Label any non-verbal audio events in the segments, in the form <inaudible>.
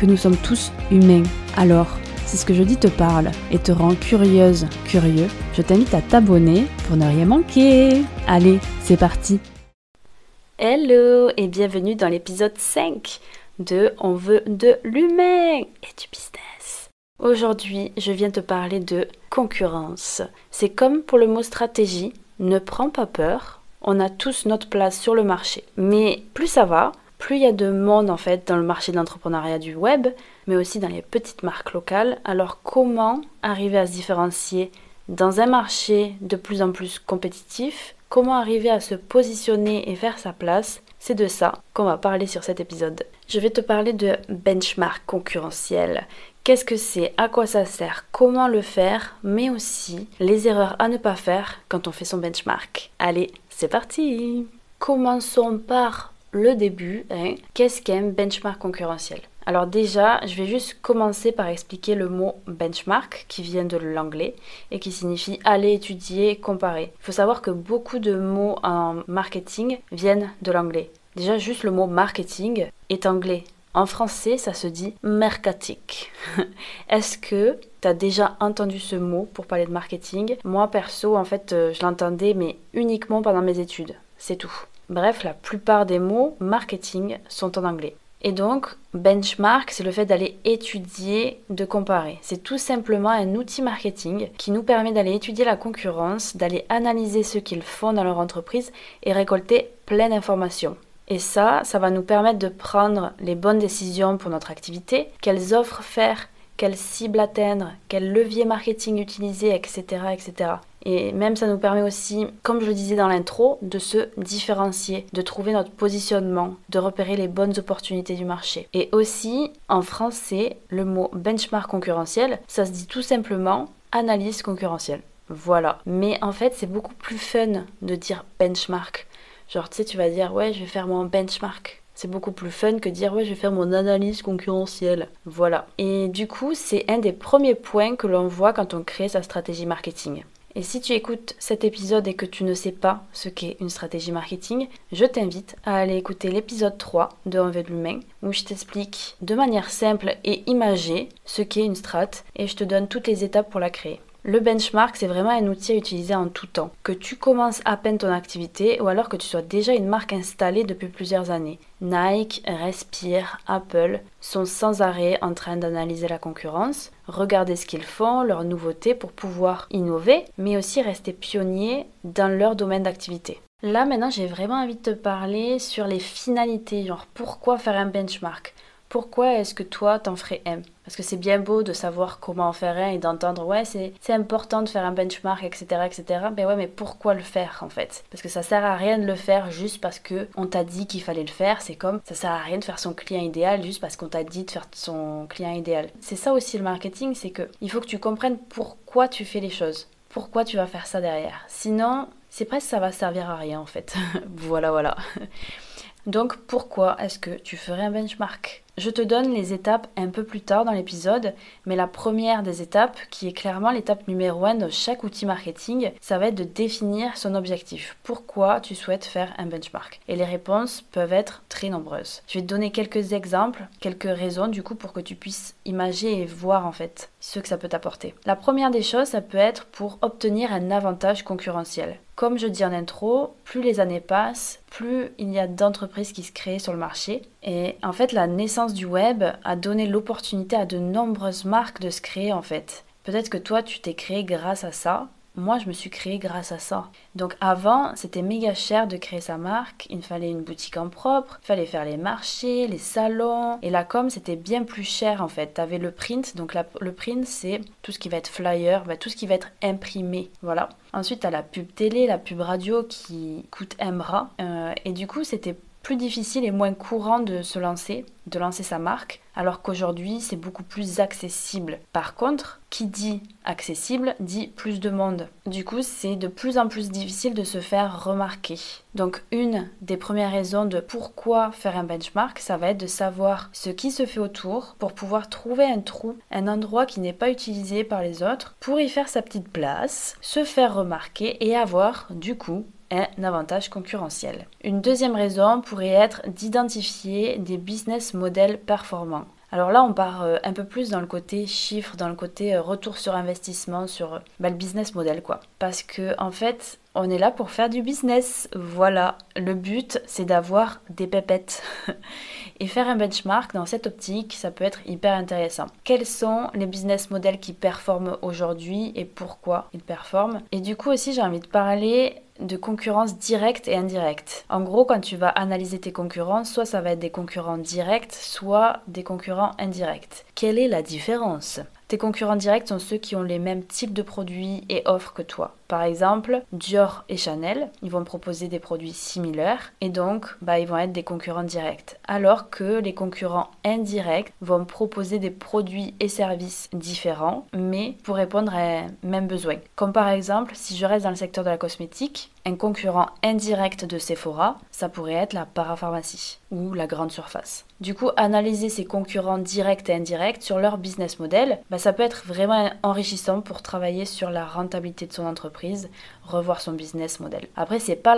que nous sommes tous humains. Alors, si ce que je dis te parle et te rend curieuse, curieux, je t'invite à t'abonner pour ne rien manquer. Allez, c'est parti Hello et bienvenue dans l'épisode 5 de On veut de l'humain et du business. Aujourd'hui, je viens te parler de concurrence. C'est comme pour le mot stratégie, ne prends pas peur, on a tous notre place sur le marché. Mais plus ça va, plus il y a de monde en fait dans le marché de l'entrepreneuriat du web, mais aussi dans les petites marques locales. Alors comment arriver à se différencier dans un marché de plus en plus compétitif? Comment arriver à se positionner et faire sa place? C'est de ça qu'on va parler sur cet épisode. Je vais te parler de benchmark concurrentiel. Qu'est-ce que c'est? À quoi ça sert? Comment le faire? Mais aussi les erreurs à ne pas faire quand on fait son benchmark. Allez, c'est parti Commençons par le début, hein, qu'est-ce qu'un benchmark concurrentiel? Alors déjà, je vais juste commencer par expliquer le mot benchmark qui vient de l'anglais et qui signifie aller étudier, comparer. Il faut savoir que beaucoup de mots en marketing viennent de l'anglais. Déjà, juste le mot marketing est anglais. En français, ça se dit mercatique. <laughs> Est-ce que tu as déjà entendu ce mot pour parler de marketing? Moi, perso, en fait, euh, je l'entendais, mais uniquement pendant mes études. C'est tout. Bref, la plupart des mots marketing sont en anglais. Et donc, benchmark, c'est le fait d'aller étudier, de comparer. C'est tout simplement un outil marketing qui nous permet d'aller étudier la concurrence, d'aller analyser ce qu'ils font dans leur entreprise et récolter plein d'informations. Et ça, ça va nous permettre de prendre les bonnes décisions pour notre activité, quelles offres faire, quelle cible atteindre, quel levier marketing utiliser, etc., etc. Et même ça nous permet aussi, comme je le disais dans l'intro, de se différencier, de trouver notre positionnement, de repérer les bonnes opportunités du marché. Et aussi, en français, le mot benchmark concurrentiel, ça se dit tout simplement analyse concurrentielle. Voilà. Mais en fait, c'est beaucoup plus fun de dire benchmark. Genre, tu sais, tu vas dire, ouais, je vais faire mon benchmark. C'est beaucoup plus fun que dire ouais je vais faire mon analyse concurrentielle. Voilà. Et du coup c'est un des premiers points que l'on voit quand on crée sa stratégie marketing. Et si tu écoutes cet épisode et que tu ne sais pas ce qu'est une stratégie marketing, je t'invite à aller écouter l'épisode 3 de Envers l'humain où je t'explique de manière simple et imagée ce qu'est une strat et je te donne toutes les étapes pour la créer. Le benchmark, c'est vraiment un outil à utiliser en tout temps. Que tu commences à peine ton activité ou alors que tu sois déjà une marque installée depuis plusieurs années. Nike, Respire, Apple sont sans arrêt en train d'analyser la concurrence, regarder ce qu'ils font, leurs nouveautés pour pouvoir innover, mais aussi rester pionniers dans leur domaine d'activité. Là maintenant j'ai vraiment envie de te parler sur les finalités, genre pourquoi faire un benchmark? Pourquoi est-ce que toi t'en ferais un? Parce que c'est bien beau de savoir comment en faire un et d'entendre ouais c'est, important de faire un benchmark etc etc. Mais ouais mais pourquoi le faire en fait? Parce que ça sert à rien de le faire juste parce que on t'a dit qu'il fallait le faire. C'est comme ça sert à rien de faire son client idéal juste parce qu'on t'a dit de faire son client idéal. C'est ça aussi le marketing, c'est que il faut que tu comprennes pourquoi tu fais les choses. Pourquoi tu vas faire ça derrière? Sinon c'est presque ça va servir à rien en fait. <laughs> voilà voilà. Donc pourquoi est-ce que tu ferais un benchmark? Je te donne les étapes un peu plus tard dans l'épisode, mais la première des étapes, qui est clairement l'étape numéro 1 de chaque outil marketing, ça va être de définir son objectif. Pourquoi tu souhaites faire un benchmark? Et les réponses peuvent être très nombreuses. Je vais te donner quelques exemples, quelques raisons du coup pour que tu puisses imaginer et voir en fait ce que ça peut t'apporter. La première des choses, ça peut être pour obtenir un avantage concurrentiel. Comme je dis en intro, plus les années passent, plus il y a d'entreprises qui se créent sur le marché. Et en fait, la naissance du web a donné l'opportunité à de nombreuses marques de se créer en fait. Peut-être que toi, tu t'es créé grâce à ça, moi, je me suis créée grâce à ça. Donc avant, c'était méga cher de créer sa marque. Il fallait une boutique en propre, il fallait faire les marchés, les salons. Et la com, c'était bien plus cher en fait. Tu avais le print. Donc le print, c'est tout ce qui va être flyer, bah, tout ce qui va être imprimé. Voilà. Ensuite, tu as la pub télé, la pub radio qui coûte un bras. Euh, et du coup, c'était plus difficile et moins courant de se lancer, de lancer sa marque, alors qu'aujourd'hui c'est beaucoup plus accessible. Par contre, qui dit accessible dit plus de monde. Du coup, c'est de plus en plus difficile de se faire remarquer. Donc une des premières raisons de pourquoi faire un benchmark, ça va être de savoir ce qui se fait autour pour pouvoir trouver un trou, un endroit qui n'est pas utilisé par les autres, pour y faire sa petite place, se faire remarquer et avoir du coup un avantage concurrentiel. Une deuxième raison pourrait être d'identifier des business models performants. Alors là, on part euh, un peu plus dans le côté chiffre, dans le côté euh, retour sur investissement, sur euh, bah, le business model, quoi. Parce que, en fait, on est là pour faire du business. Voilà. Le but, c'est d'avoir des pépettes. <laughs> Et faire un benchmark dans cette optique, ça peut être hyper intéressant. Quels sont les business models qui performent aujourd'hui et pourquoi ils performent? Et du coup aussi, j'ai envie de parler de concurrence directe et indirecte. En gros, quand tu vas analyser tes concurrents, soit ça va être des concurrents directs, soit des concurrents indirects. Quelle est la différence? Tes concurrents directs sont ceux qui ont les mêmes types de produits et offres que toi. Par exemple, Dior et Chanel, ils vont proposer des produits similaires et donc bah, ils vont être des concurrents directs. Alors que les concurrents indirects vont proposer des produits et services différents mais pour répondre à même besoin. Comme par exemple, si je reste dans le secteur de la cosmétique, un concurrent indirect de Sephora, ça pourrait être la parapharmacie ou la grande surface. Du coup, analyser ces concurrents directs et indirects sur leur business model, bah, ça peut être vraiment enrichissant pour travailler sur la rentabilité de son entreprise, revoir son business model. Après, c'est pas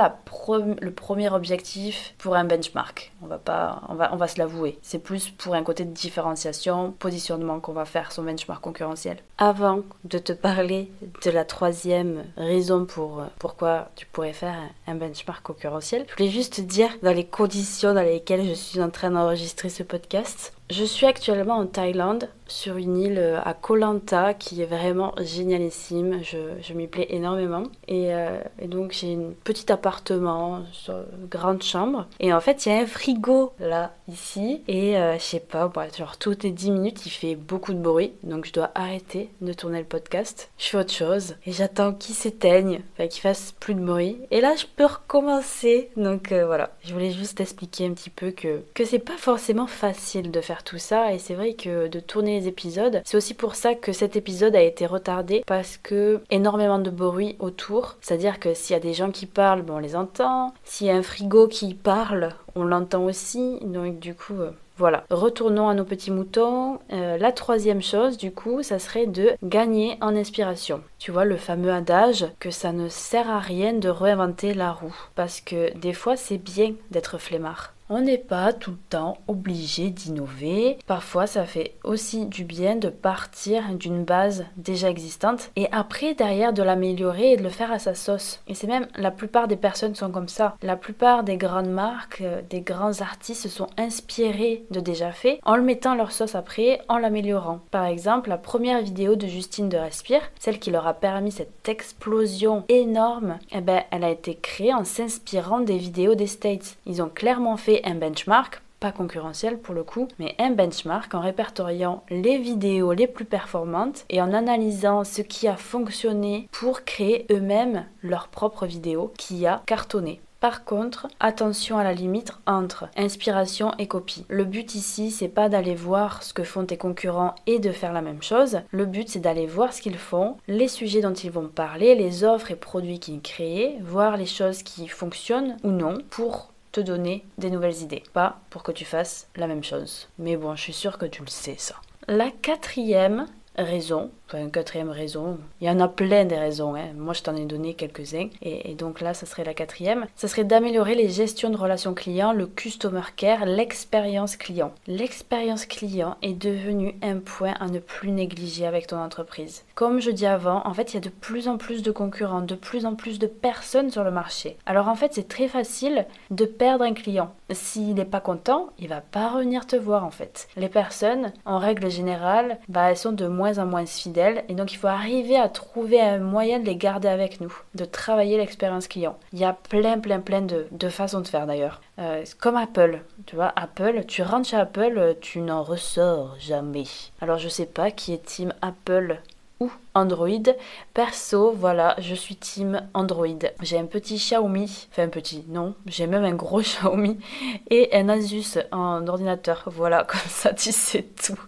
le premier objectif pour un benchmark. On va pas, on va, on va se l'avouer. C'est plus pour un côté de différenciation, positionnement qu'on va faire son benchmark concurrentiel. Avant de te parler de la troisième raison pour pourquoi tu pourrais faire un benchmark concurrentiel, je voulais juste te dire dans les conditions dans lesquelles je suis en train d'enregistrer ce podcast. Je suis actuellement en Thaïlande sur une île euh, à Koh Lanta qui est vraiment génialissime. Je, m'y plais énormément. Et, euh, donc j'ai un petit appartement, une grande chambre. Et en fait, il y a un frigo là, ici. Et euh, je sais pas, bah, genre toutes les 10 minutes, il fait beaucoup de bruit. Donc je dois arrêter de tourner le podcast. Je fais autre chose. Et j'attends qu'il s'éteigne, qu'il fasse plus de bruit. Et là, je peux recommencer. Donc voilà, je voulais juste expliquer un petit peu que, que c'est pas forcément facile de faire tout ça et c'est vrai que de tourner les épisodes, c'est aussi pour ça que cet épisode a été retardé parce que énormément de bruit autour, c'est-à-dire que s'il y a des gens qui parlent, on les entend, s'il y a un frigo qui parle, on l'entend aussi, donc du coup... Euh, voilà, retournons à nos petits moutons. Euh, la troisième chose, du coup, ça serait de gagner en inspiration. Tu vois, le fameux adage que ça ne sert à rien de réinventer la roue. Parce que des fois, c'est bien d'être flemmard. On n'est pas tout le temps obligé d'innover. Parfois, ça fait aussi du bien de partir d'une base déjà existante et après, derrière, de l'améliorer et de le faire à sa sauce. Et c'est même, la plupart des personnes sont comme ça. La plupart des grandes marques, euh, des grands artistes se sont inspirés de déjà fait en le mettant leur sauce après, en l'améliorant. Par exemple, la première vidéo de Justine de Respire, celle qui leur a permis cette explosion énorme, eh ben, elle a été créée en s'inspirant des vidéos des States. Ils ont clairement fait un benchmark, pas concurrentiel pour le coup, mais un benchmark en répertoriant les vidéos les plus performantes et en analysant ce qui a fonctionné pour créer eux-mêmes leur propre vidéo qui a cartonné. Par contre, attention à la limite entre inspiration et copie. Le but ici, c'est pas d'aller voir ce que font tes concurrents et de faire la même chose. Le but, c'est d'aller voir ce qu'ils font, les sujets dont ils vont parler, les offres et produits qu'ils créent, voir les choses qui fonctionnent ou non pour te donner des nouvelles idées. Pas pour que tu fasses la même chose. Mais bon, je suis sûre que tu le sais ça. La quatrième raison, une quatrième raison. Il y en a plein des raisons. Hein. Moi, je t'en ai donné quelques-uns. Et, donc là, ça serait la quatrième. Ça serait d'améliorer les gestions de relations clients, le customer care, l'expérience client. L'expérience client est devenue un point à ne plus négliger avec ton entreprise. Comme je dis avant, en fait, il y a de plus en plus de concurrents, de plus en plus de personnes sur le marché. Alors en fait, c'est très facile de perdre un client. S'il n'est pas content, il va pas revenir te voir en fait. Les personnes, en règle générale, bah, elles sont de moins en moins fidèles et donc il faut arriver à trouver un moyen de les garder avec nous, de travailler l'expérience client. Il y a plein, plein, plein de, façons de faire d'ailleurs. Euh, comme Apple, tu vois, Apple, tu rentres chez Apple, tu n'en ressors jamais. Alors je sais pas qui est team Apple Android. Perso, voilà, je suis team Android. J'ai un petit Xiaomi, enfin un petit, non, j'ai même un gros <laughs> Xiaomi et un Asus en ordinateur. Voilà, <laughs> comme ça tu sais tout.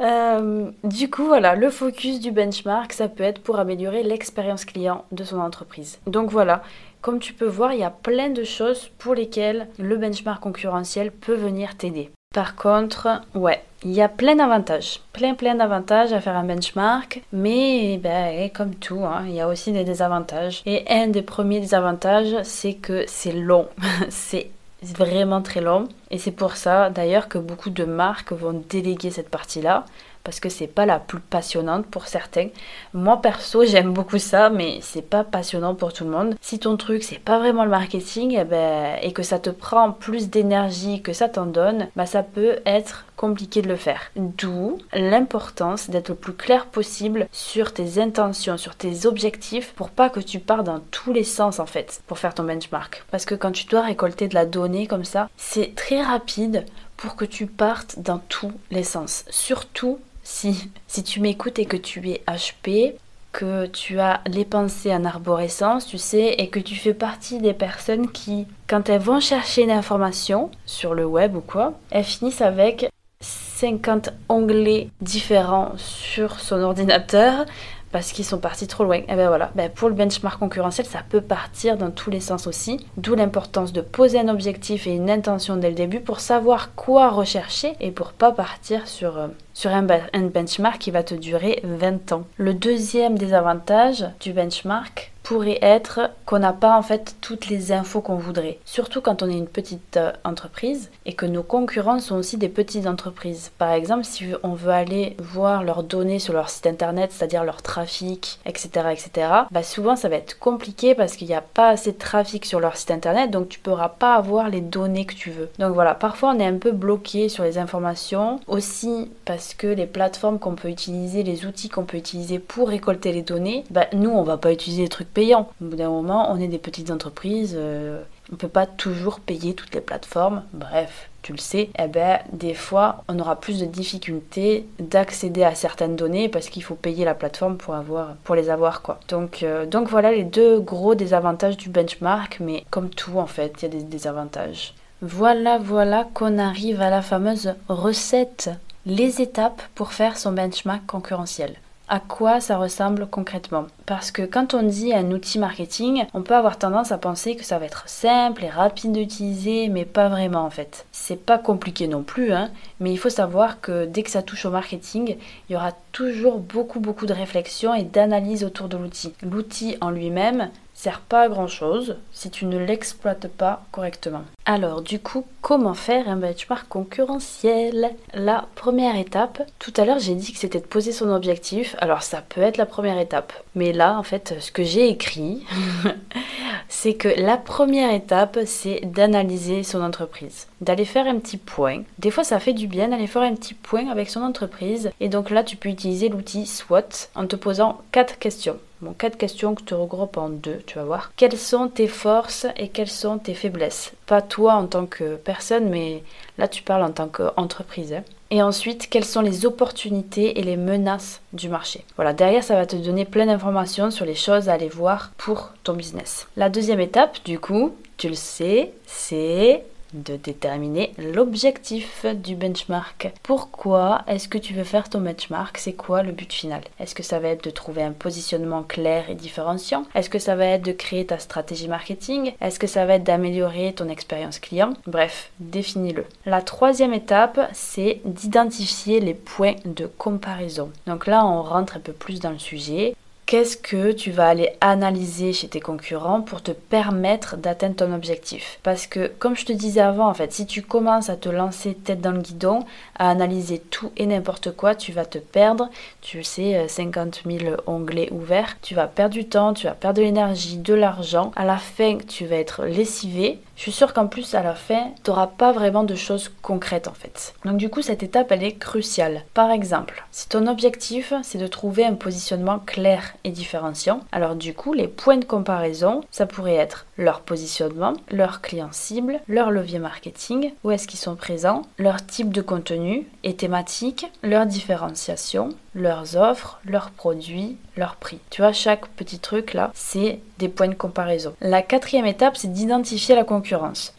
Euh, du coup, voilà, le focus du benchmark, ça peut être pour améliorer l'expérience client de son entreprise. Donc voilà, comme tu peux voir, il y a plein de choses pour lesquelles le benchmark concurrentiel peut venir t'aider. Par contre, ouais, il y a plein d'avantages, plein plein d'avantages à faire un benchmark, mais ben, comme tout, hein, il y a aussi des désavantages. Et un des premiers désavantages, c'est que c'est long, <laughs> c'est vraiment très long. Et c'est pour ça d'ailleurs que beaucoup de marques vont déléguer cette partie-là parce que c'est pas la plus passionnante pour certains. Moi perso, <laughs> j'aime beaucoup ça, mais c'est pas passionnant pour tout le monde. Si ton truc c'est pas vraiment le marketing, eh ben, et que ça te prend plus d'énergie que ça t'en donne, bah ça peut être compliqué de le faire. D'où l'importance d'être le plus clair possible sur tes intentions, sur tes objectifs pour pas que tu pars dans tous les sens en fait pour faire ton benchmark. Parce que quand tu dois récolter de la donnée comme ça, c'est très rapide pour que tu partes dans tous les sens. Surtout si, si tu m'écoutes et que tu es HP, que tu as les pensées en arborescence, tu sais, et que tu fais partie des personnes qui, quand elles vont chercher une information sur le web ou quoi, elles finissent avec 50 onglets différents sur son ordinateur parce qu'ils sont partis trop loin. Et ben voilà, ben pour le benchmark concurrentiel, ça peut partir dans tous les sens aussi. D'où l'importance de poser un objectif et une intention dès le début pour savoir quoi rechercher et pour pas partir sur, euh, un benchmark qui va te durer 20 ans. Le deuxième désavantage du benchmark, pourrait être qu'on n'a pas en fait toutes les infos qu'on voudrait. Surtout quand on est une petite euh, entreprise et que nos concurrents sont aussi des petites entreprises. Par exemple, si on veut aller voir leurs données sur leur site internet, c'est-à-dire leur trafic, etc., etc., bah souvent ça va être compliqué parce qu'il n'y a pas assez de trafic sur leur site internet, donc tu ne pourras pas avoir les données que tu veux. Donc voilà, parfois on est un peu bloqué sur les informations, aussi parce que les plateformes qu'on peut utiliser, les outils qu'on peut utiliser pour récolter les données, bah nous on va pas utiliser des trucs Au bout d'un moment, on est des petites entreprises, euh, on ne peut pas toujours payer toutes les plateformes. Bref, tu le sais, eh ben, des fois, on aura plus de difficultés d'accéder à certaines données parce qu'il faut payer la plateforme pour, avoir, pour les avoir. Quoi. Donc, euh, donc voilà les deux gros désavantages du benchmark, mais comme tout en fait, il y a des désavantages. Voilà, voilà qu'on arrive à la fameuse recette, les étapes pour faire son benchmark concurrentiel à quoi ça ressemble concrètement. Parce que quand on dit un outil marketing, on peut avoir tendance à penser que ça va être simple et rapide d'utiliser, mais pas vraiment en fait. C'est pas compliqué non plus, hein, mais il faut savoir que dès que ça touche au marketing, il y aura toujours beaucoup beaucoup de réflexion et d'analyse autour de l'outil. L'outil en lui-même, sert pas à grand chose si tu ne l'exploites pas correctement. Alors du coup, comment faire un benchmark concurrentiel? La première étape, tout à l'heure j'ai dit que c'était de poser son objectif, alors ça peut être la première étape. Mais là en fait, ce que j'ai écrit, <laughs> c'est que la première étape, c'est d'analyser son entreprise, d'aller faire un petit point. Des fois ça fait du bien d'aller faire un petit point avec son entreprise et donc là tu peux utiliser l'outil SWOT en te posant quatre questions. Bon, quatre questions que tu regroupes en deux, tu vas voir. Quelles sont tes forces et quelles sont tes faiblesses? Pas toi en tant que personne, mais là tu parles en tant qu'entreprise. Hein. Et ensuite, quelles sont les opportunités et les menaces du marché? Voilà, derrière, ça va te donner plein d'informations sur les choses à aller voir pour ton business. La deuxième étape, du coup, tu le sais, c'est de déterminer l'objectif du benchmark. Pourquoi est-ce que tu veux faire ton benchmark? C'est quoi le but final? Est-ce que ça va être de trouver un positionnement clair et différenciant? Est-ce que ça va être de créer ta stratégie marketing? Est-ce que ça va être d'améliorer ton expérience client? Bref, définis-le. La troisième étape, c'est d'identifier les points de comparaison. Donc là, on rentre un peu plus dans le sujet qu'est-ce que tu vas aller analyser chez tes concurrents pour te permettre d'atteindre ton objectif? Parce que comme je te disais avant, en fait, si tu commences à te lancer tête dans le guidon, à analyser tout et n'importe quoi, tu vas te perdre. Tu sais, 50 euh, 000 onglets ouverts, tu vas perdre du temps, tu vas perdre de l'énergie, de l'argent. À la fin, tu vas être lessivé je suis sûre qu'en plus à la fin, tu n'auras pas vraiment de choses concrètes en fait. Donc du coup, cette étape, elle est cruciale. Par exemple, si ton objectif, c'est de trouver un positionnement clair et différenciant, alors du coup, les points de comparaison, ça pourrait être leur positionnement, leur client cible, leur levier marketing, où est-ce qu'ils sont présents, leur type de contenu et thématique, leur différenciation, leurs offres, leurs produits, leurs prix. Tu vois, chaque petit truc là, c'est des points de comparaison. La quatrième étape, c'est d'identifier la concurrence.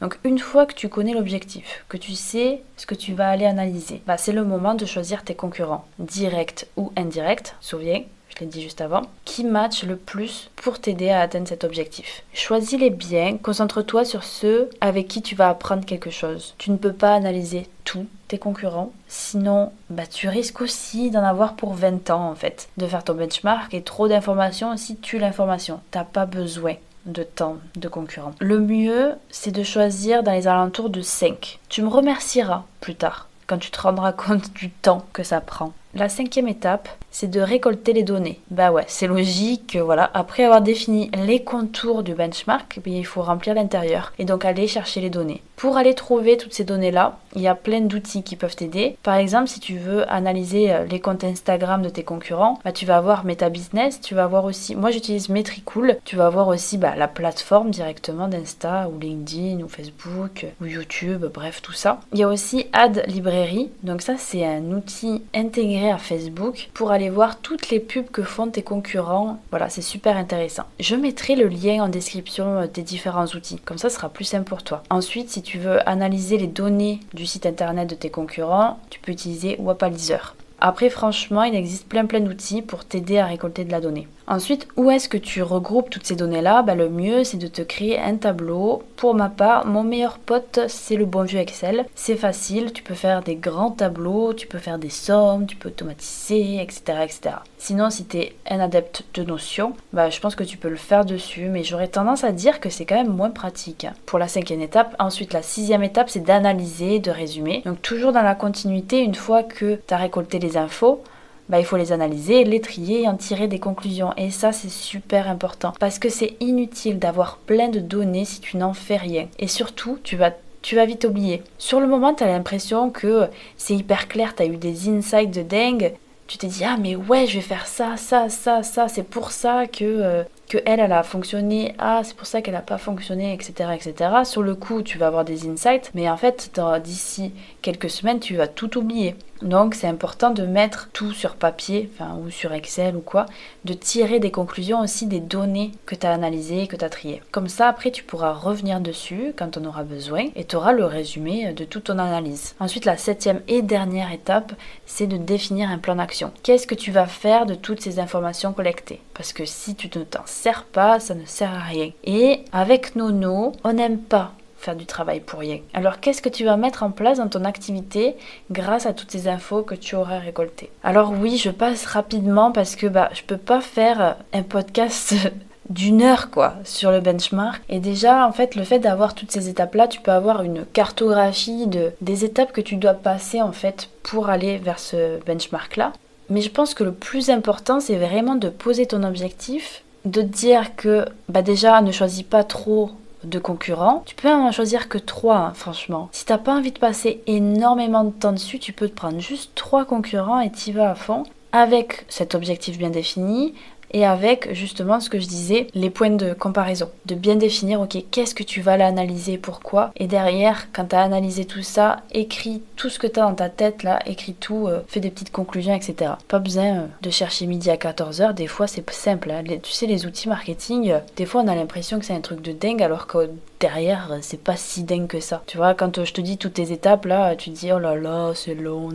Donc une fois que tu connais l'objectif, que tu sais ce que tu vas aller analyser, bah, c'est le moment de choisir tes concurrents, directs ou indirects, souviens, je l'ai dit juste avant, qui match le plus pour t'aider à atteindre cet objectif. Choisis-les bien, concentre-toi sur ceux avec qui tu vas apprendre quelque chose. Tu ne peux pas analyser tous tes concurrents, sinon bah, tu risques aussi d'en avoir pour 20 ans en fait, de faire ton benchmark et trop d'informations aussi tue l'information. T'as pas besoin de temps de concurrents. Le mieux, c'est de choisir dans les alentours de 5. Tu me remercieras plus tard quand tu te rendras <laughs> compte du temps que ça prend. La cinquième étape, c'est de récolter les données. Bah ouais, c'est logique, voilà. Après avoir défini les contours du benchmark, eh il faut remplir l'intérieur et donc aller chercher les données. Pour aller trouver toutes ces données-là, il y a plein d'outils qui peuvent t'aider. Par exemple, si tu veux analyser euh, les comptes Instagram de tes concurrents, bah, tu vas avoir Meta Business, tu vas avoir aussi, moi j'utilise Metricool, tu vas avoir aussi bah, la plateforme directement d'Insta ou LinkedIn ou Facebook ou YouTube, bref tout ça. Il y a aussi Ad Librairie, donc ça c'est un outil intégré à Facebook pour aller voir toutes les pubs que font tes concurrents. Voilà, c'est super intéressant. Je mettrai le lien en description euh, des différents outils, comme ça sera plus simple pour toi. Tu veux analyser les données du site internet de tes concurrents, tu peux utiliser Wapalizer. Après, franchement, il existe plein plein d'outils pour t'aider à récolter de la donnée. Ensuite, où est-ce que tu regroupes toutes ces données-là? Bah, Le mieux, c'est de te créer un tableau. Pour ma part, mon meilleur pote, c'est le bon vieux Excel. C'est facile, tu peux faire des grands tableaux, tu peux faire des sommes, tu peux automatiser, etc. etc. Sinon, si tu es un adepte de Notion, bah, je pense que tu peux le faire dessus, mais j'aurais tendance à dire que c'est quand même moins pratique. Pour la cinquième étape, ensuite la sixième étape, c'est d'analyser, de résumer. Donc toujours dans la continuité, une fois que tu as récolté les infos, bah, il faut les analyser, les trier et en tirer des conclusions. Et ça, c'est super important parce que c'est inutile d'avoir plein de données si tu n'en fais rien. Et surtout, tu vas tu vas vite oublier. Sur le moment, tu as l'impression que c'est hyper clair, tu as eu des insights de dingue. Tu t'es dit, ah mais ouais, je vais faire ça, ça, ça, ça, c'est pour ça que, euh, que elle, elle a fonctionné, ah c'est pour ça qu'elle n'a pas fonctionné, etc., etc. Sur le coup, tu vas avoir des insights, mais en fait, d'ici quelques semaines, tu vas tout oublier. Donc c'est important de mettre tout sur papier, enfin, ou sur Excel ou quoi, de tirer des conclusions aussi des données que tu as analysées, que tu as triées. Comme ça, après, tu pourras revenir dessus quand on aura besoin et tu auras le résumé de toute ton analyse. Ensuite, la septième et dernière étape, c'est de définir un plan d'action. Qu'est-ce que tu vas faire de toutes ces informations collectées? Parce que si tu ne t'en sers pas, ça ne sert à rien. Et avec Nono, on n'aime pas du travail pour rien. Alors qu'est-ce que tu vas mettre en place dans ton activité grâce à toutes ces infos que tu auras récoltées? Alors oui, je passe rapidement parce que bah je peux pas faire un podcast <laughs> d'une heure quoi sur le benchmark. Et déjà en fait le fait d'avoir toutes ces étapes là tu peux avoir une cartographie de des étapes que tu dois passer en fait pour aller vers ce benchmark là mais je pense que le plus important c'est vraiment de poser ton objectif de dire que bah déjà ne choisis pas trop de concurrents. Tu peux en choisir que trois, hein, franchement. Si t'as pas envie de passer énormément de temps dessus, tu peux te prendre juste trois concurrents et t'y vas à fond avec cet objectif bien défini, et avec justement ce que je disais, les points de comparaison. De bien définir, ok, qu'est-ce que tu vas l'analyser, pourquoi. Et derrière, quand tu as analysé tout ça, écris tout ce que tu as dans ta tête là, écris tout, euh, fais des petites conclusions, etc. Pas besoin euh, de chercher midi à 14h, des fois c'est simple. Hein. tu sais, les outils marketing, euh, des fois on a l'impression que c'est un truc de dingue alors que derrière, c'est pas si dingue que ça. Tu vois, quand je te dis toutes tes étapes là, tu te dis oh là là, c'est long.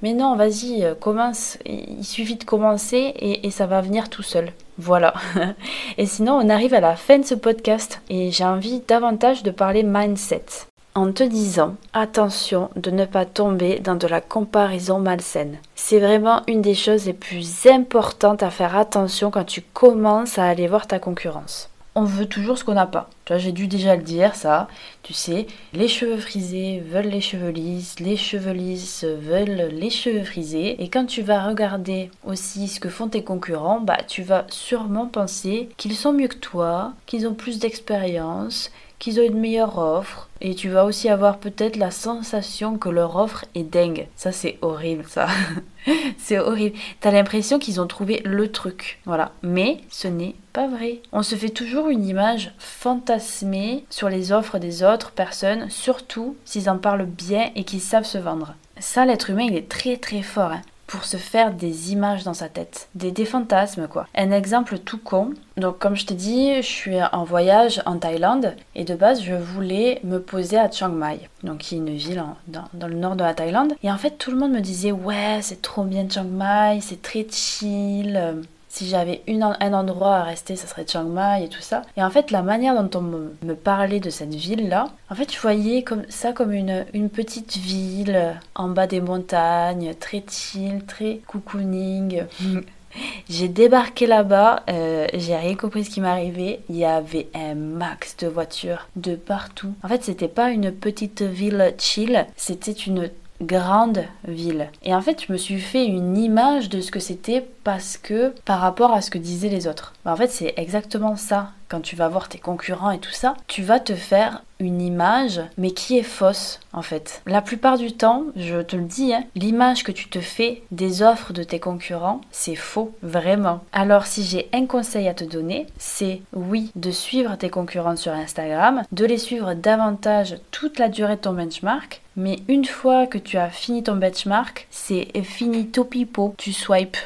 Mais non, vas-y, commence. Il suffit de commencer et ça va venir tout seul. Voilà. <laughs> et sinon, on arrive à la fin de ce podcast et j'ai envie davantage de parler mindset. En te disant, attention de ne pas tomber dans de la comparaison malsaine. C'est vraiment une des choses les plus importantes à faire attention quand tu commences à aller voir ta concurrence on veut toujours ce qu'on n'a pas. Tu vois, j'ai dû déjà le dire, ça. Tu sais, les cheveux frisés veulent les cheveux lisses, les cheveux lisses veulent les cheveux frisés. Et quand tu vas regarder aussi ce que font tes concurrents, bah, tu vas sûrement penser qu'ils sont mieux que toi, qu'ils ont plus d'expérience, qu'ils ont une meilleure offre. Et tu vas aussi avoir peut-être la sensation que leur offre est dingue. Ça, c'est horrible, ça. <laughs> c'est horrible. T'as l'impression qu'ils ont trouvé le truc. Voilà. Mais ce n'est pas vrai. On se fait toujours une image fantasmée sur les offres des autres personnes, surtout s'ils en parlent bien et qu'ils savent se vendre. Ça, l'être humain, il est très très fort. Hein pour se faire des images dans sa tête, des, fantasmes quoi. Un exemple tout con, donc comme je t'ai dit, je suis en voyage en Thaïlande et de base je voulais me poser à Chiang Mai, donc qui est une ville dans, dans, le nord de la Thaïlande. Et en fait tout le monde me disait ouais c'est trop bien Chiang Mai, c'est très chill, si j'avais un endroit à rester, ça serait Chiang Mai et tout ça. Et en fait, la manière dont on me, parlait de cette ville-là, en fait, je voyais comme ça comme une, une petite ville en bas des montagnes, très chill, très cocooning. <laughs> J'ai débarqué là-bas, euh, j'ai rien compris ce qui m'arrivait. Il y avait un max de voitures de partout. En fait, c'était pas une petite ville chill, c'était une grande ville. Et en fait, je me suis fait une image de ce que c'était parce que par rapport à ce que disaient les autres. Bah, en fait, c'est exactement ça. Quand tu vas voir tes concurrents et tout ça, tu vas te faire une image, mais qui est fausse en fait. La plupart du temps, je te le dis, hein, l'image que tu te fais des offres de tes concurrents, c'est faux, vraiment. Alors si j'ai un conseil à te donner, c'est oui, de suivre tes concurrents sur Instagram, de les suivre davantage toute la durée de ton benchmark, mais une fois que tu as fini ton benchmark, c'est fini pipo, tu swipes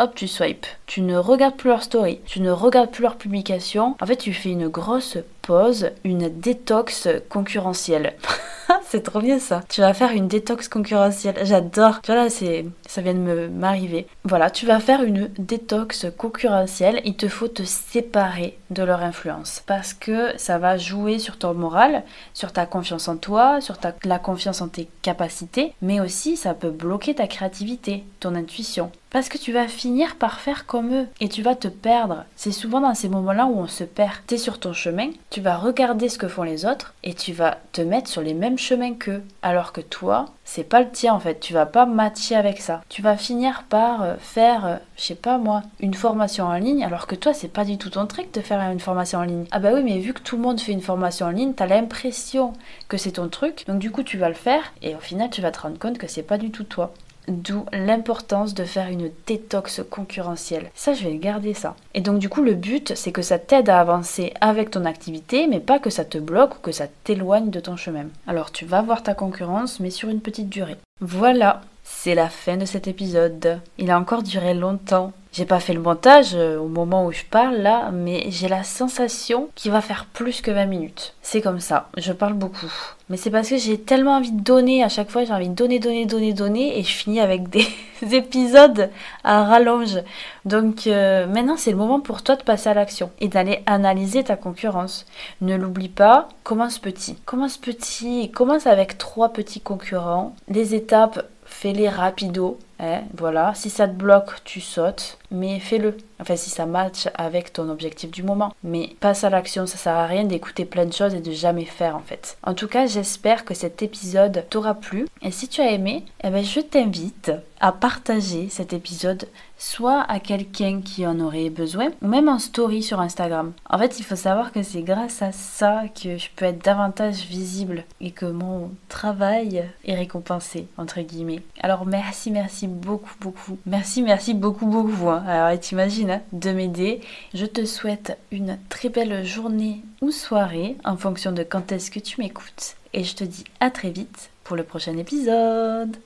hop, tu swipes. Tu ne regardes plus leur story, tu ne regardes plus leur publication. En fait, tu fais une grosse pause, une détox concurrentielle. <laughs> c'est trop bien ça. Tu vas faire une détox concurrentielle. J'adore. Tu vois là, c'est, ça vient de m'arriver. Voilà, tu vas faire une détox concurrentielle. Il te faut te séparer de leur influence parce que ça va jouer sur ton moral, sur ta confiance en toi, sur ta, la confiance en tes capacités, mais aussi ça peut bloquer ta créativité, ton intuition. Parce que tu vas finir par faire comme eux et tu vas te perdre. C'est souvent dans ces moments-là où on se perd. Tu es sur ton chemin, tu vas regarder ce que font les autres et tu vas te mettre sur les mêmes chemins qu'eux. Alors que toi, c'est pas le tien en fait. Tu vas pas matcher avec ça. Tu vas finir par euh, faire, euh, je sais pas moi, une formation en ligne alors que toi, c'est pas du tout ton truc de faire une formation en ligne. Ah bah oui, mais vu que tout le monde fait une formation en ligne, t'as l'impression que c'est ton truc. Donc du coup, tu vas le faire et au final, tu vas te rendre compte que c'est pas du tout toi. D'où l'importance de faire une détox concurrentielle. Ça, je vais garder ça. Et donc, du coup, le but, c'est que ça t'aide à avancer avec ton activité, mais pas que ça te bloque ou que ça t'éloigne de ton chemin. Alors, tu vas voir ta concurrence, mais sur une petite durée. Voilà, c'est la fin de cet épisode. Il a encore duré longtemps. J'ai pas fait le montage euh, au moment où je parle là, mais j'ai la sensation qu'il va faire plus que 20 minutes. C'est comme ça, je parle beaucoup. Mais c'est parce que j'ai tellement envie de donner à chaque fois, j'ai envie de donner, donner, donner, donner, et je finis avec des <laughs> épisodes à rallonge. Donc euh, maintenant c'est le moment pour toi de passer à l'action et d'aller analyser ta concurrence. Ne l'oublie pas, commence petit. Commence petit, commence avec trois petits concurrents. Les étapes fais-les rapido. Hein, voilà, si ça te bloque, tu sautes, mais fais-le. Enfin, si ça match avec ton objectif du moment. Mais passe à l'action, ça sert à rien d'écouter plein de choses et de jamais faire en fait. En tout cas, j'espère que cet épisode t'aura plu. Et si tu as aimé, eh ben, je t'invite à partager cet épisode soit à quelqu'un qui en aurait besoin, ou même en story sur Instagram. En fait, il faut savoir que c'est grâce à ça que je peux être davantage visible et que mon travail est récompensé, entre guillemets. Alors merci, merci beaucoup, beaucoup. Merci, merci beaucoup, beaucoup. Hein. Alors t'imagines, de m'aider. Je te souhaite une très belle journée ou soirée en fonction de quand est-ce que tu m'écoutes. Et je te dis à très vite pour le prochain épisode.